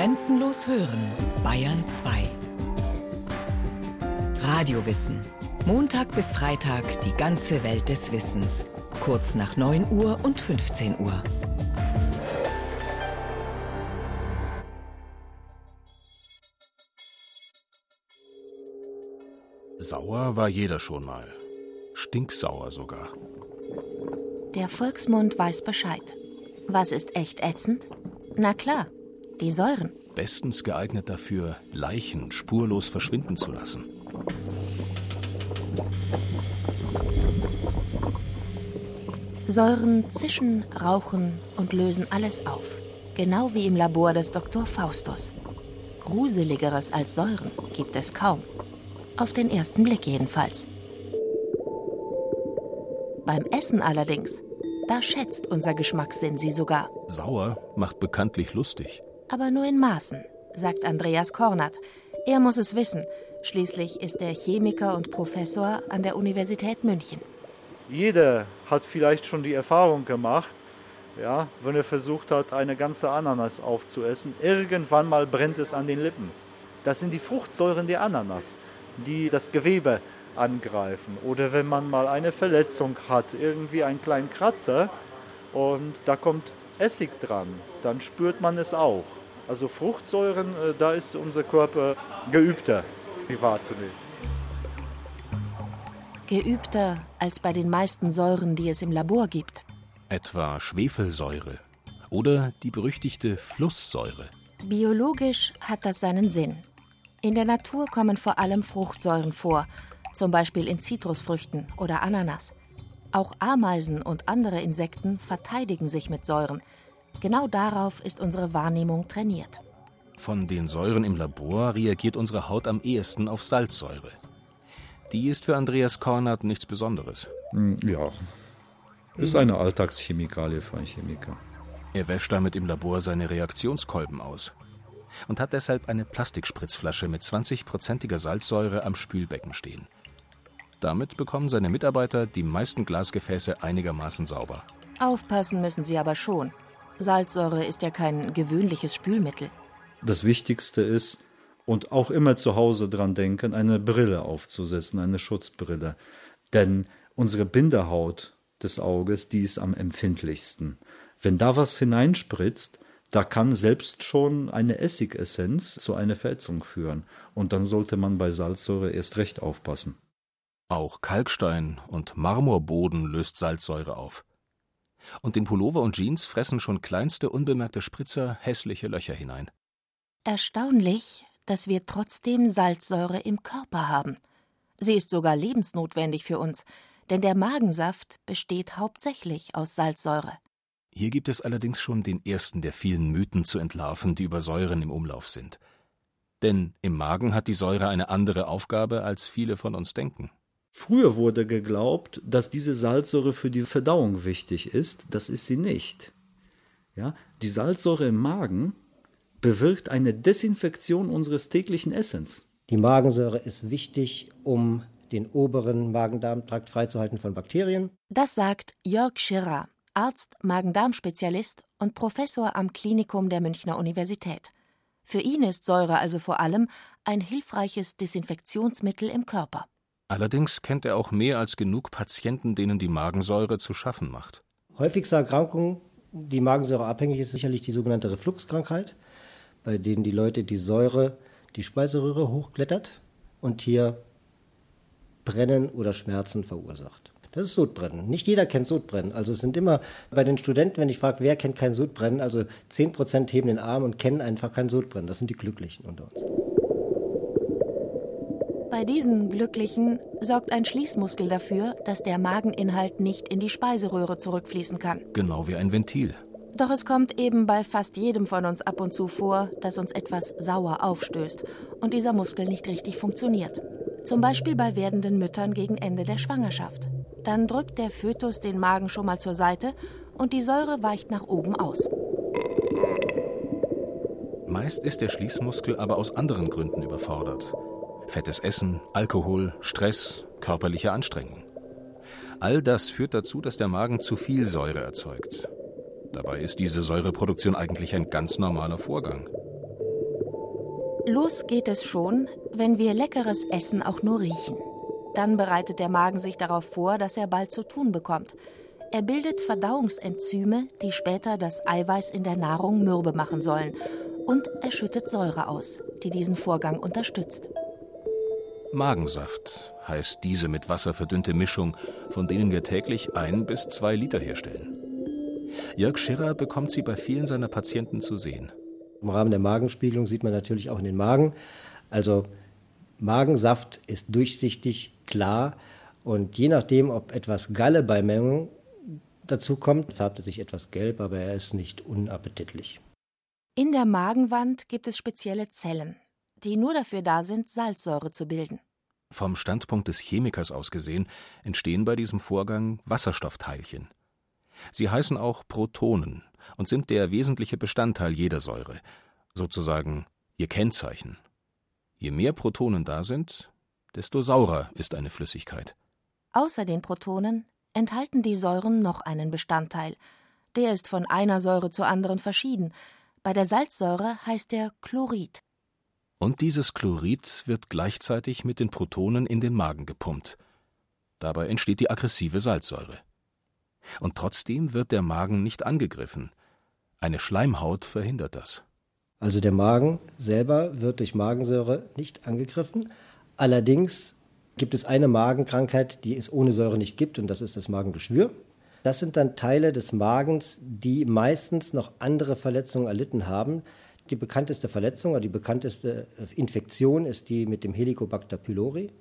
Grenzenlos hören, Bayern 2. Radiowissen. Montag bis Freitag die ganze Welt des Wissens. Kurz nach 9 Uhr und 15 Uhr. Sauer war jeder schon mal. Stinksauer sogar. Der Volksmund weiß Bescheid. Was ist echt ätzend? Na klar, die Säuren. Bestens geeignet dafür, Leichen spurlos verschwinden zu lassen. Säuren zischen, rauchen und lösen alles auf. Genau wie im Labor des Dr. Faustus. Gruseligeres als Säuren gibt es kaum. Auf den ersten Blick jedenfalls. Beim Essen allerdings, da schätzt unser Geschmackssinn sie sogar. Sauer macht bekanntlich lustig. Aber nur in Maßen, sagt Andreas Kornert. Er muss es wissen. Schließlich ist er Chemiker und Professor an der Universität München. Jeder hat vielleicht schon die Erfahrung gemacht, ja, wenn er versucht hat, eine ganze Ananas aufzuessen, irgendwann mal brennt es an den Lippen. Das sind die Fruchtsäuren der Ananas, die das Gewebe angreifen. Oder wenn man mal eine Verletzung hat, irgendwie einen kleinen Kratzer und da kommt Essig dran, dann spürt man es auch. Also Fruchtsäuren, äh, da ist unser Körper geübter, die wahrzunehmen. Geübter als bei den meisten Säuren, die es im Labor gibt. Etwa Schwefelsäure oder die berüchtigte Flusssäure. Biologisch hat das seinen Sinn. In der Natur kommen vor allem Fruchtsäuren vor, zum Beispiel in Zitrusfrüchten oder Ananas. Auch Ameisen und andere Insekten verteidigen sich mit Säuren. Genau darauf ist unsere Wahrnehmung trainiert. Von den Säuren im Labor reagiert unsere Haut am ehesten auf Salzsäure. Die ist für Andreas Kornert nichts Besonderes. Hm, ja, ist eine Alltagschemikalie für einen Chemiker. Er wäscht damit im Labor seine Reaktionskolben aus und hat deshalb eine Plastikspritzflasche mit 20-prozentiger Salzsäure am Spülbecken stehen. Damit bekommen seine Mitarbeiter die meisten Glasgefäße einigermaßen sauber. Aufpassen müssen sie aber schon. Salzsäure ist ja kein gewöhnliches Spülmittel. Das Wichtigste ist, und auch immer zu Hause dran denken, eine Brille aufzusetzen, eine Schutzbrille. Denn unsere Bindehaut des Auges, die ist am empfindlichsten. Wenn da was hineinspritzt, da kann selbst schon eine Essigessenz zu einer Verätzung führen. Und dann sollte man bei Salzsäure erst recht aufpassen. Auch Kalkstein und Marmorboden löst Salzsäure auf. Und in Pullover und Jeans fressen schon kleinste unbemerkte Spritzer hässliche Löcher hinein. Erstaunlich, dass wir trotzdem Salzsäure im Körper haben. Sie ist sogar lebensnotwendig für uns, denn der Magensaft besteht hauptsächlich aus Salzsäure. Hier gibt es allerdings schon den ersten der vielen Mythen zu entlarven, die über Säuren im Umlauf sind. Denn im Magen hat die Säure eine andere Aufgabe, als viele von uns denken. Früher wurde geglaubt, dass diese Salzsäure für die Verdauung wichtig ist. Das ist sie nicht. Ja, die Salzsäure im Magen bewirkt eine Desinfektion unseres täglichen Essens. Die Magensäure ist wichtig, um den oberen Magen-Darm-Trakt freizuhalten von Bakterien. Das sagt Jörg Schirrer, Arzt, Magen-Darm-Spezialist und Professor am Klinikum der Münchner Universität. Für ihn ist Säure also vor allem ein hilfreiches Desinfektionsmittel im Körper. Allerdings kennt er auch mehr als genug Patienten, denen die Magensäure zu schaffen macht. Häufigste Erkrankung, die Magensäure abhängig ist, sicherlich die sogenannte Refluxkrankheit, bei denen die Leute die Säure die Speiseröhre hochklettert und hier Brennen oder Schmerzen verursacht. Das ist Sodbrennen. Nicht jeder kennt Sodbrennen. Also es sind immer bei den Studenten, wenn ich frage, wer kennt kein Sodbrennen, also 10% heben den Arm und kennen einfach kein Sodbrennen. Das sind die Glücklichen unter uns. Bei diesen Glücklichen sorgt ein Schließmuskel dafür, dass der Mageninhalt nicht in die Speiseröhre zurückfließen kann. Genau wie ein Ventil. Doch es kommt eben bei fast jedem von uns ab und zu vor, dass uns etwas sauer aufstößt und dieser Muskel nicht richtig funktioniert. Zum Beispiel bei werdenden Müttern gegen Ende der Schwangerschaft. Dann drückt der Fötus den Magen schon mal zur Seite und die Säure weicht nach oben aus. Meist ist der Schließmuskel aber aus anderen Gründen überfordert. Fettes Essen, Alkohol, Stress, körperliche Anstrengung. All das führt dazu, dass der Magen zu viel Säure erzeugt. Dabei ist diese Säureproduktion eigentlich ein ganz normaler Vorgang. Los geht es schon, wenn wir leckeres Essen auch nur riechen. Dann bereitet der Magen sich darauf vor, dass er bald zu tun bekommt. Er bildet Verdauungsenzyme, die später das Eiweiß in der Nahrung mürbe machen sollen. Und er schüttet Säure aus, die diesen Vorgang unterstützt. Magensaft heißt diese mit Wasser verdünnte Mischung, von denen wir täglich ein bis zwei Liter herstellen. Jörg Schirrer bekommt sie bei vielen seiner Patienten zu sehen. Im Rahmen der Magenspiegelung sieht man natürlich auch in den Magen. Also Magensaft ist durchsichtig, klar und je nachdem, ob etwas Galle bei Mengen dazu kommt, färbt er sich etwas gelb, aber er ist nicht unappetitlich. In der Magenwand gibt es spezielle Zellen, die nur dafür da sind, Salzsäure zu bilden. Vom Standpunkt des Chemikers aus gesehen entstehen bei diesem Vorgang Wasserstoffteilchen. Sie heißen auch Protonen und sind der wesentliche Bestandteil jeder Säure, sozusagen ihr Kennzeichen. Je mehr Protonen da sind, desto saurer ist eine Flüssigkeit. Außer den Protonen enthalten die Säuren noch einen Bestandteil. Der ist von einer Säure zur anderen verschieden. Bei der Salzsäure heißt er Chlorid. Und dieses Chlorid wird gleichzeitig mit den Protonen in den Magen gepumpt. Dabei entsteht die aggressive Salzsäure. Und trotzdem wird der Magen nicht angegriffen. Eine Schleimhaut verhindert das. Also der Magen selber wird durch Magensäure nicht angegriffen. Allerdings gibt es eine Magenkrankheit, die es ohne Säure nicht gibt, und das ist das Magengeschwür. Das sind dann Teile des Magens, die meistens noch andere Verletzungen erlitten haben. Die bekannteste Verletzung oder die bekannteste Infektion ist die mit dem Helicobacter pylori.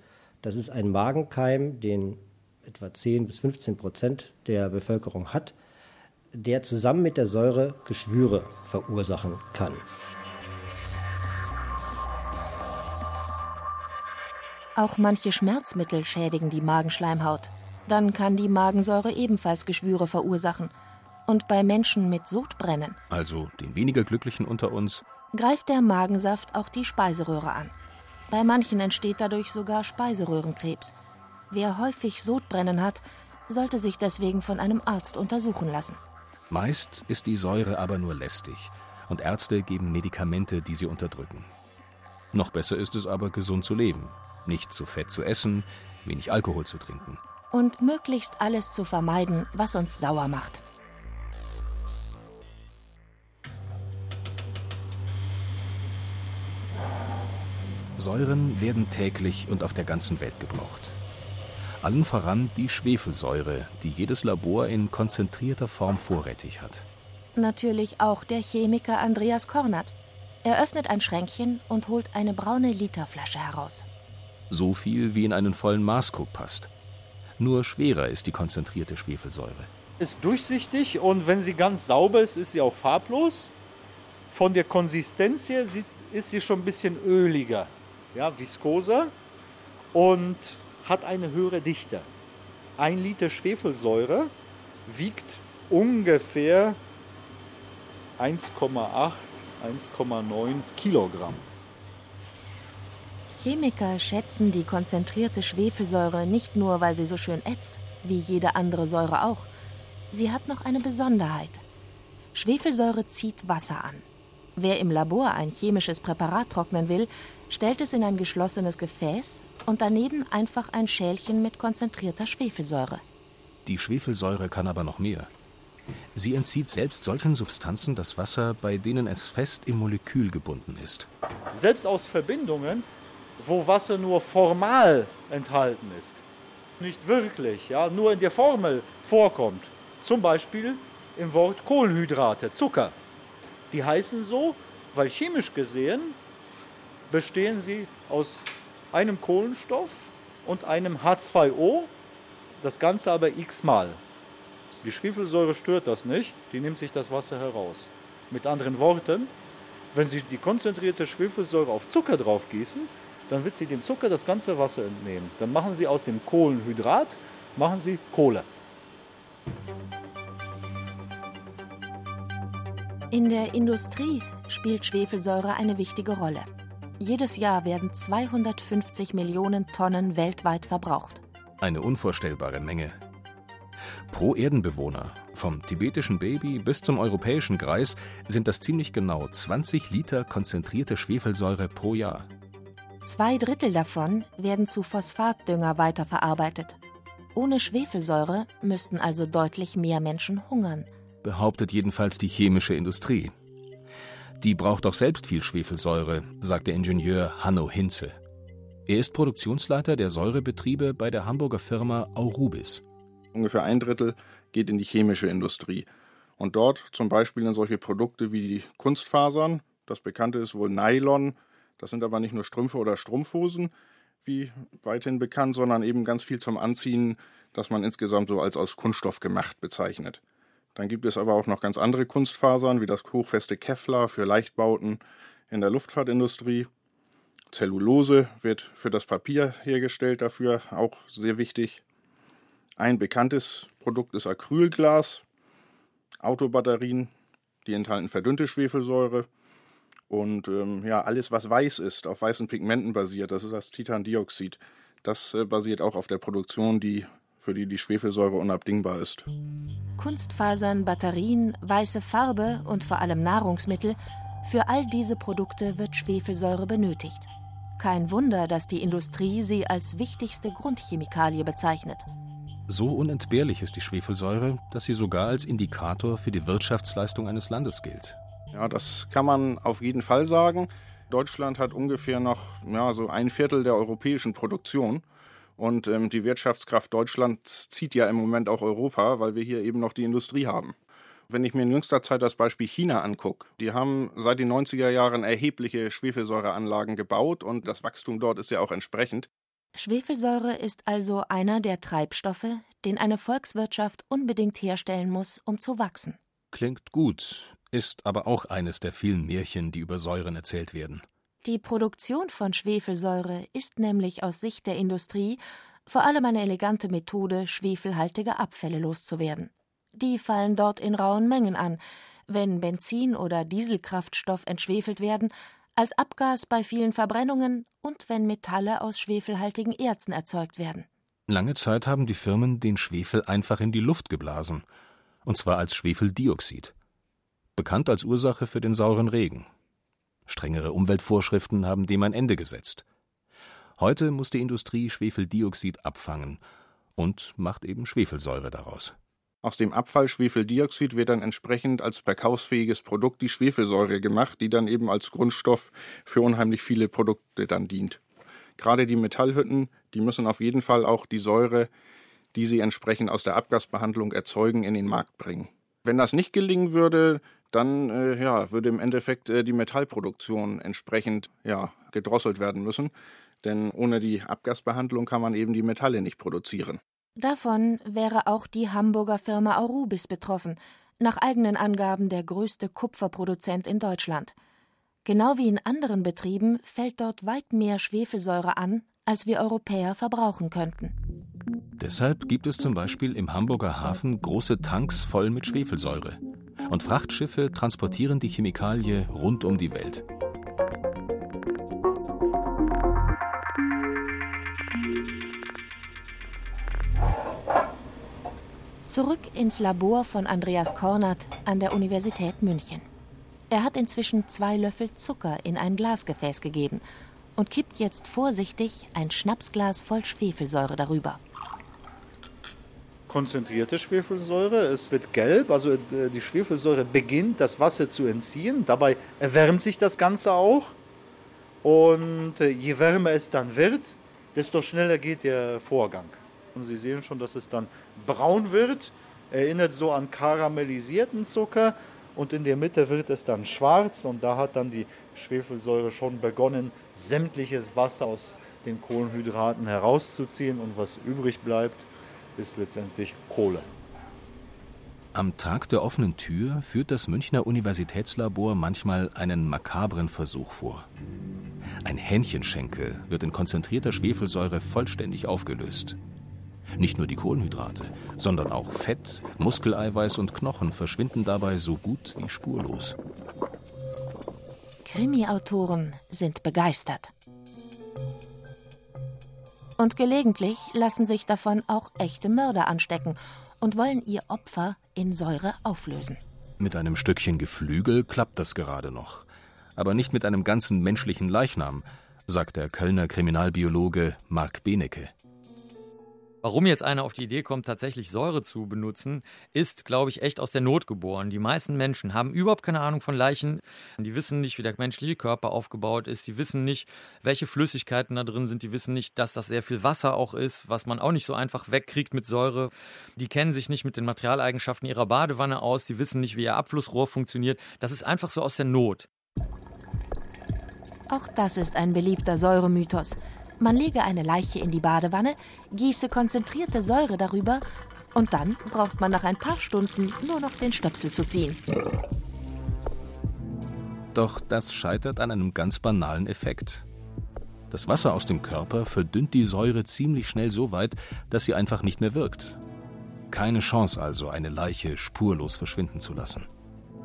Das ist ein Magenkeim, den etwa 10 bis 15 Prozent der Bevölkerung hat, der zusammen mit der Säure Geschwüre verursachen kann. Auch manche Schmerzmittel schädigen die Magenschleimhaut. Dann kann die Magensäure ebenfalls Geschwüre verursachen. Und bei Menschen mit Sodbrennen, also den weniger Glücklichen unter uns, greift der Magensaft auch die Speiseröhre an. Bei manchen entsteht dadurch sogar Speiseröhrenkrebs. Wer häufig Sodbrennen hat, sollte sich deswegen von einem Arzt untersuchen lassen. Meist ist die Säure aber nur lästig und Ärzte geben Medikamente, die sie unterdrücken. Noch besser ist es aber, gesund zu leben, nicht zu fett zu essen, wenig Alkohol zu trinken. Und möglichst alles zu vermeiden, was uns sauer macht. Säuren werden täglich und auf der ganzen Welt gebraucht. Allen voran die Schwefelsäure, die jedes Labor in konzentrierter Form vorrätig hat. Natürlich auch der Chemiker Andreas Kornert. Er öffnet ein Schränkchen und holt eine braune Literflasche heraus so viel wie in einen vollen Maßkrug passt. Nur schwerer ist die konzentrierte Schwefelsäure. Ist durchsichtig und wenn sie ganz sauber ist, ist sie auch farblos. Von der Konsistenz her ist sie schon ein bisschen öliger, ja, viskoser und hat eine höhere Dichte. Ein Liter Schwefelsäure wiegt ungefähr 1,8, 1,9 Kilogramm. Chemiker schätzen die konzentrierte Schwefelsäure nicht nur, weil sie so schön ätzt, wie jede andere Säure auch. Sie hat noch eine Besonderheit. Schwefelsäure zieht Wasser an. Wer im Labor ein chemisches Präparat trocknen will, stellt es in ein geschlossenes Gefäß und daneben einfach ein Schälchen mit konzentrierter Schwefelsäure. Die Schwefelsäure kann aber noch mehr. Sie entzieht selbst solchen Substanzen das Wasser, bei denen es fest im Molekül gebunden ist. Selbst aus Verbindungen, wo Wasser nur formal enthalten ist, nicht wirklich, ja, nur in der Formel vorkommt. Zum Beispiel im Wort Kohlenhydrate, Zucker. Die heißen so, weil chemisch gesehen bestehen sie aus einem Kohlenstoff und einem H2O, das Ganze aber x-mal. Die Schwefelsäure stört das nicht, die nimmt sich das Wasser heraus. Mit anderen Worten, wenn Sie die konzentrierte Schwefelsäure auf Zucker drauf gießen, dann wird sie dem Zucker das ganze Wasser entnehmen. Dann machen sie aus dem Kohlenhydrat, machen sie Kohle. In der Industrie spielt Schwefelsäure eine wichtige Rolle. Jedes Jahr werden 250 Millionen Tonnen weltweit verbraucht. Eine unvorstellbare Menge. Pro Erdenbewohner, vom tibetischen Baby bis zum europäischen Greis, sind das ziemlich genau 20 Liter konzentrierte Schwefelsäure pro Jahr. Zwei Drittel davon werden zu Phosphatdünger weiterverarbeitet. Ohne Schwefelsäure müssten also deutlich mehr Menschen hungern. Behauptet jedenfalls die chemische Industrie. Die braucht doch selbst viel Schwefelsäure, sagt der Ingenieur Hanno Hinze. Er ist Produktionsleiter der Säurebetriebe bei der Hamburger Firma Aurubis. Ungefähr ein Drittel geht in die chemische Industrie. Und dort zum Beispiel in solche Produkte wie die Kunstfasern. Das bekannte ist wohl Nylon. Das sind aber nicht nur Strümpfe oder Strumpfhosen, wie weithin bekannt, sondern eben ganz viel zum Anziehen, das man insgesamt so als aus Kunststoff gemacht bezeichnet. Dann gibt es aber auch noch ganz andere Kunstfasern, wie das hochfeste Kevlar für Leichtbauten in der Luftfahrtindustrie. Zellulose wird für das Papier hergestellt, dafür auch sehr wichtig. Ein bekanntes Produkt ist Acrylglas, Autobatterien, die enthalten verdünnte Schwefelsäure und ähm, ja, alles, was weiß ist, auf weißen Pigmenten basiert, das ist das Titandioxid. Das äh, basiert auch auf der Produktion, die für die die Schwefelsäure unabdingbar ist. Kunstfasern, Batterien, weiße Farbe und vor allem Nahrungsmittel, für all diese Produkte wird Schwefelsäure benötigt. Kein Wunder, dass die Industrie sie als wichtigste Grundchemikalie bezeichnet. So unentbehrlich ist die Schwefelsäure, dass sie sogar als Indikator für die Wirtschaftsleistung eines Landes gilt. Ja, das kann man auf jeden Fall sagen. Deutschland hat ungefähr noch ja, so ein Viertel der europäischen Produktion. Und ähm, die Wirtschaftskraft Deutschlands zieht ja im Moment auch Europa, weil wir hier eben noch die Industrie haben. Wenn ich mir in jüngster Zeit das Beispiel China angucke, die haben seit den 90er Jahren erhebliche Schwefelsäureanlagen gebaut und das Wachstum dort ist ja auch entsprechend. Schwefelsäure ist also einer der Treibstoffe, den eine Volkswirtschaft unbedingt herstellen muss, um zu wachsen. Klingt gut, ist aber auch eines der vielen Märchen, die über Säuren erzählt werden. Die Produktion von Schwefelsäure ist nämlich aus Sicht der Industrie vor allem eine elegante Methode, schwefelhaltige Abfälle loszuwerden. Die fallen dort in rauen Mengen an. Wenn Benzin oder Dieselkraftstoff entschwefelt werden, als Abgas bei vielen Verbrennungen und wenn Metalle aus schwefelhaltigen Erzen erzeugt werden. Lange Zeit haben die Firmen den Schwefel einfach in die Luft geblasen, und zwar als Schwefeldioxid. Bekannt als Ursache für den sauren Regen. Strengere Umweltvorschriften haben dem ein Ende gesetzt. Heute muss die Industrie Schwefeldioxid abfangen und macht eben Schwefelsäure daraus. Aus dem Abfall Schwefeldioxid wird dann entsprechend als verkaufsfähiges Produkt die Schwefelsäure gemacht, die dann eben als Grundstoff für unheimlich viele Produkte dann dient. Gerade die Metallhütten, die müssen auf jeden Fall auch die Säure, die sie entsprechend aus der Abgasbehandlung erzeugen, in den Markt bringen. Wenn das nicht gelingen würde, dann äh, ja, würde im Endeffekt äh, die Metallproduktion entsprechend ja, gedrosselt werden müssen. Denn ohne die Abgasbehandlung kann man eben die Metalle nicht produzieren. Davon wäre auch die Hamburger Firma Aurubis betroffen, nach eigenen Angaben der größte Kupferproduzent in Deutschland. Genau wie in anderen Betrieben fällt dort weit mehr Schwefelsäure an, als wir Europäer verbrauchen könnten. Deshalb gibt es zum Beispiel im Hamburger Hafen große Tanks voll mit Schwefelsäure. Und Frachtschiffe transportieren die Chemikalie rund um die Welt. Zurück ins Labor von Andreas Kornert an der Universität München. Er hat inzwischen zwei Löffel Zucker in ein Glasgefäß gegeben und kippt jetzt vorsichtig ein Schnapsglas voll Schwefelsäure darüber. Konzentrierte Schwefelsäure, es wird gelb, also äh, die Schwefelsäure beginnt das Wasser zu entziehen. Dabei erwärmt sich das Ganze auch. Und äh, je wärmer es dann wird, desto schneller geht der Vorgang. Und Sie sehen schon, dass es dann braun wird, erinnert so an karamellisierten Zucker und in der Mitte wird es dann schwarz und da hat dann die Schwefelsäure schon begonnen, sämtliches Wasser aus den Kohlenhydraten herauszuziehen und was übrig bleibt, ist letztendlich Kohle. Am Tag der offenen Tür führt das Münchner Universitätslabor manchmal einen makabren Versuch vor. Ein Hähnchenschenkel wird in konzentrierter Schwefelsäure vollständig aufgelöst. Nicht nur die Kohlenhydrate, sondern auch Fett, Muskeleiweiß und Knochen verschwinden dabei so gut wie spurlos. Krimi-Autoren sind begeistert. Und gelegentlich lassen sich davon auch echte Mörder anstecken und wollen ihr Opfer in Säure auflösen. Mit einem Stückchen Geflügel klappt das gerade noch. Aber nicht mit einem ganzen menschlichen Leichnam, sagt der Kölner Kriminalbiologe Marc Benecke. Warum jetzt einer auf die Idee kommt, tatsächlich Säure zu benutzen, ist, glaube ich, echt aus der Not geboren. Die meisten Menschen haben überhaupt keine Ahnung von Leichen. Die wissen nicht, wie der menschliche Körper aufgebaut ist. Die wissen nicht, welche Flüssigkeiten da drin sind. Die wissen nicht, dass das sehr viel Wasser auch ist, was man auch nicht so einfach wegkriegt mit Säure. Die kennen sich nicht mit den Materialeigenschaften ihrer Badewanne aus. Die wissen nicht, wie ihr Abflussrohr funktioniert. Das ist einfach so aus der Not. Auch das ist ein beliebter Säuremythos. Man lege eine Leiche in die Badewanne, gieße konzentrierte Säure darüber und dann braucht man nach ein paar Stunden nur noch den Stöpsel zu ziehen. Doch das scheitert an einem ganz banalen Effekt. Das Wasser aus dem Körper verdünnt die Säure ziemlich schnell so weit, dass sie einfach nicht mehr wirkt. Keine Chance also, eine Leiche spurlos verschwinden zu lassen.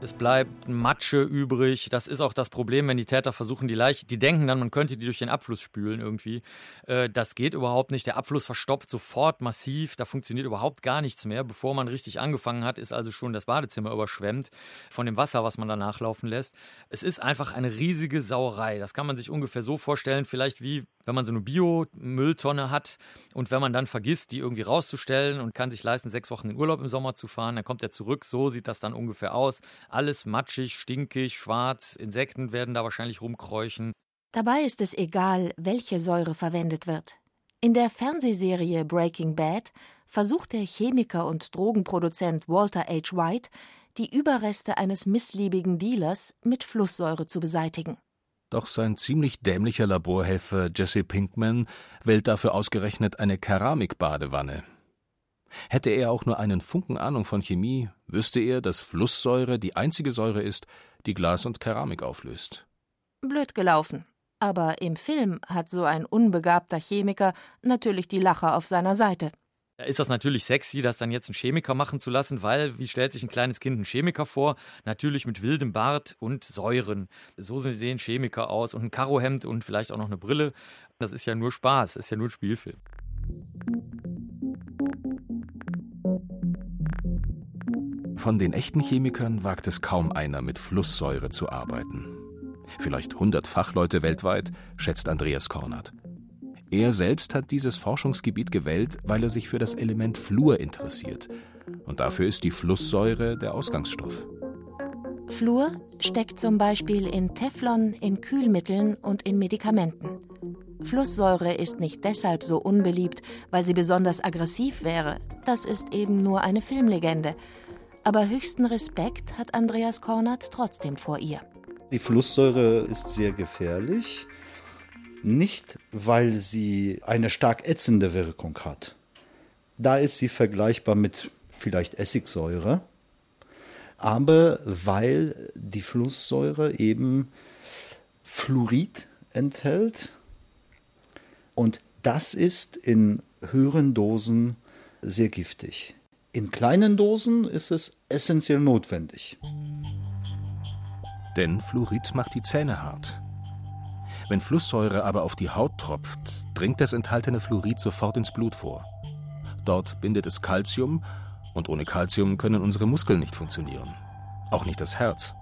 Es bleibt Matsche übrig. Das ist auch das Problem, wenn die Täter versuchen, die Leiche, die denken dann, man könnte die durch den Abfluss spülen irgendwie. Äh, das geht überhaupt nicht. Der Abfluss verstopft sofort massiv. Da funktioniert überhaupt gar nichts mehr. Bevor man richtig angefangen hat, ist also schon das Badezimmer überschwemmt von dem Wasser, was man da nachlaufen lässt. Es ist einfach eine riesige Sauerei. Das kann man sich ungefähr so vorstellen, vielleicht wie wenn man so eine Bio-Mülltonne hat und wenn man dann vergisst, die irgendwie rauszustellen und kann sich leisten, sechs Wochen in Urlaub im Sommer zu fahren, dann kommt er zurück. So sieht das dann ungefähr aus. Alles matschig, stinkig, schwarz. Insekten werden da wahrscheinlich rumkräuchen. Dabei ist es egal, welche Säure verwendet wird. In der Fernsehserie Breaking Bad versucht der Chemiker und Drogenproduzent Walter H. White, die Überreste eines missliebigen Dealers mit Flusssäure zu beseitigen. Doch sein ziemlich dämlicher Laborhelfer Jesse Pinkman wählt dafür ausgerechnet eine Keramikbadewanne. Hätte er auch nur einen Funken Ahnung von Chemie, wüsste er, dass Flusssäure die einzige Säure ist, die Glas und Keramik auflöst. Blöd gelaufen. Aber im Film hat so ein unbegabter Chemiker natürlich die Lacher auf seiner Seite. Ist das natürlich sexy, das dann jetzt ein Chemiker machen zu lassen, weil, wie stellt sich ein kleines Kind einen Chemiker vor? Natürlich mit wildem Bart und Säuren. So sehen Chemiker aus und ein Karohemd und vielleicht auch noch eine Brille. Das ist ja nur Spaß, ist ja nur ein Spielfilm. Von den echten Chemikern wagt es kaum einer, mit Flusssäure zu arbeiten. Vielleicht 100 Fachleute weltweit, schätzt Andreas Kornert. Er selbst hat dieses Forschungsgebiet gewählt, weil er sich für das Element Fluor interessiert. Und dafür ist die Flusssäure der Ausgangsstoff. Fluor steckt zum Beispiel in Teflon, in Kühlmitteln und in Medikamenten. Flusssäure ist nicht deshalb so unbeliebt, weil sie besonders aggressiv wäre. Das ist eben nur eine Filmlegende. Aber höchsten Respekt hat Andreas Kornert trotzdem vor ihr. Die Flusssäure ist sehr gefährlich. Nicht, weil sie eine stark ätzende Wirkung hat. Da ist sie vergleichbar mit vielleicht Essigsäure, aber weil die Flusssäure eben Fluorid enthält und das ist in höheren Dosen sehr giftig. In kleinen Dosen ist es essentiell notwendig. Denn Fluorid macht die Zähne hart. Wenn Flusssäure aber auf die Haut tropft, dringt das enthaltene Fluorid sofort ins Blut vor. Dort bindet es Calcium und ohne Calcium können unsere Muskeln nicht funktionieren. Auch nicht das Herz.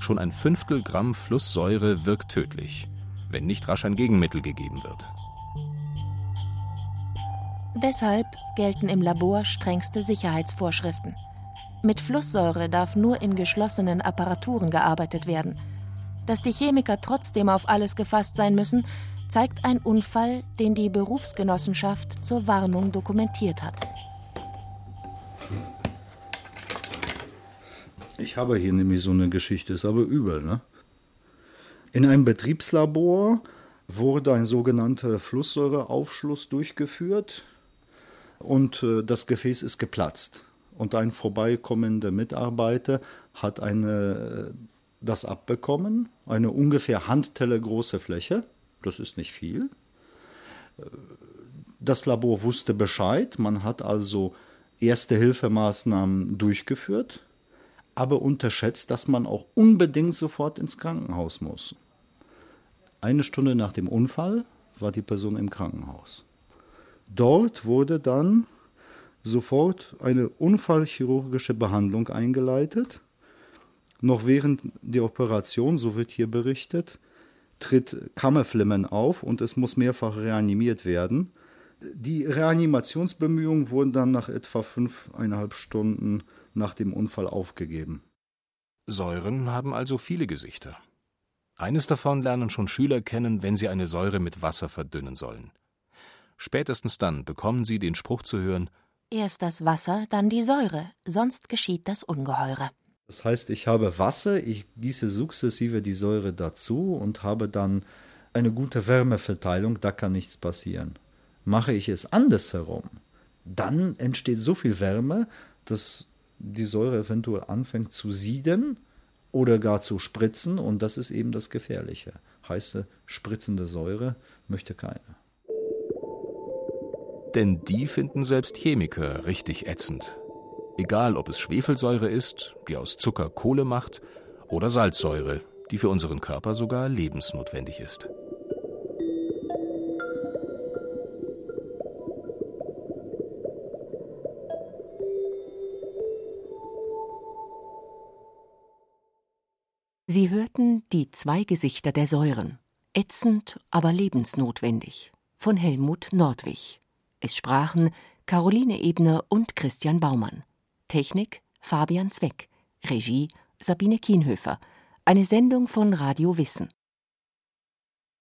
Schon ein Fünftel Gramm Flusssäure wirkt tödlich, wenn nicht rasch ein Gegenmittel gegeben wird. Deshalb gelten im Labor strengste Sicherheitsvorschriften. Mit Flusssäure darf nur in geschlossenen Apparaturen gearbeitet werden – dass die Chemiker trotzdem auf alles gefasst sein müssen, zeigt ein Unfall, den die Berufsgenossenschaft zur Warnung dokumentiert hat. Ich habe hier nämlich so eine Geschichte, ist aber übel. Ne? In einem Betriebslabor wurde ein sogenannter Flusssäureaufschluss durchgeführt und äh, das Gefäß ist geplatzt. Und ein vorbeikommender Mitarbeiter hat eine äh, das abbekommen, eine ungefähr Handteller große Fläche, das ist nicht viel. Das Labor wusste Bescheid, man hat also erste Hilfemaßnahmen durchgeführt, aber unterschätzt, dass man auch unbedingt sofort ins Krankenhaus muss. Eine Stunde nach dem Unfall war die Person im Krankenhaus. Dort wurde dann sofort eine unfallchirurgische Behandlung eingeleitet. Noch während der Operation, so wird hier berichtet, tritt Kammerflimmern auf und es muss mehrfach reanimiert werden. Die Reanimationsbemühungen wurden dann nach etwa fünfeinhalb Stunden nach dem Unfall aufgegeben. Säuren haben also viele Gesichter. Eines davon lernen schon Schüler kennen, wenn sie eine Säure mit Wasser verdünnen sollen. Spätestens dann bekommen sie den Spruch zu hören Erst das Wasser, dann die Säure, sonst geschieht das Ungeheure. Das heißt, ich habe Wasser, ich gieße sukzessive die Säure dazu und habe dann eine gute Wärmeverteilung, da kann nichts passieren. Mache ich es andersherum, dann entsteht so viel Wärme, dass die Säure eventuell anfängt zu sieden oder gar zu spritzen und das ist eben das Gefährliche. Heiße, spritzende Säure möchte keiner. Denn die finden selbst Chemiker richtig ätzend. Egal, ob es Schwefelsäure ist, die aus Zucker Kohle macht, oder Salzsäure, die für unseren Körper sogar lebensnotwendig ist. Sie hörten die zwei Gesichter der Säuren. Ätzend, aber lebensnotwendig. Von Helmut Nordwig. Es sprachen Caroline Ebner und Christian Baumann. Technik Fabian Zweck. Regie Sabine Kienhöfer. Eine Sendung von Radio Wissen.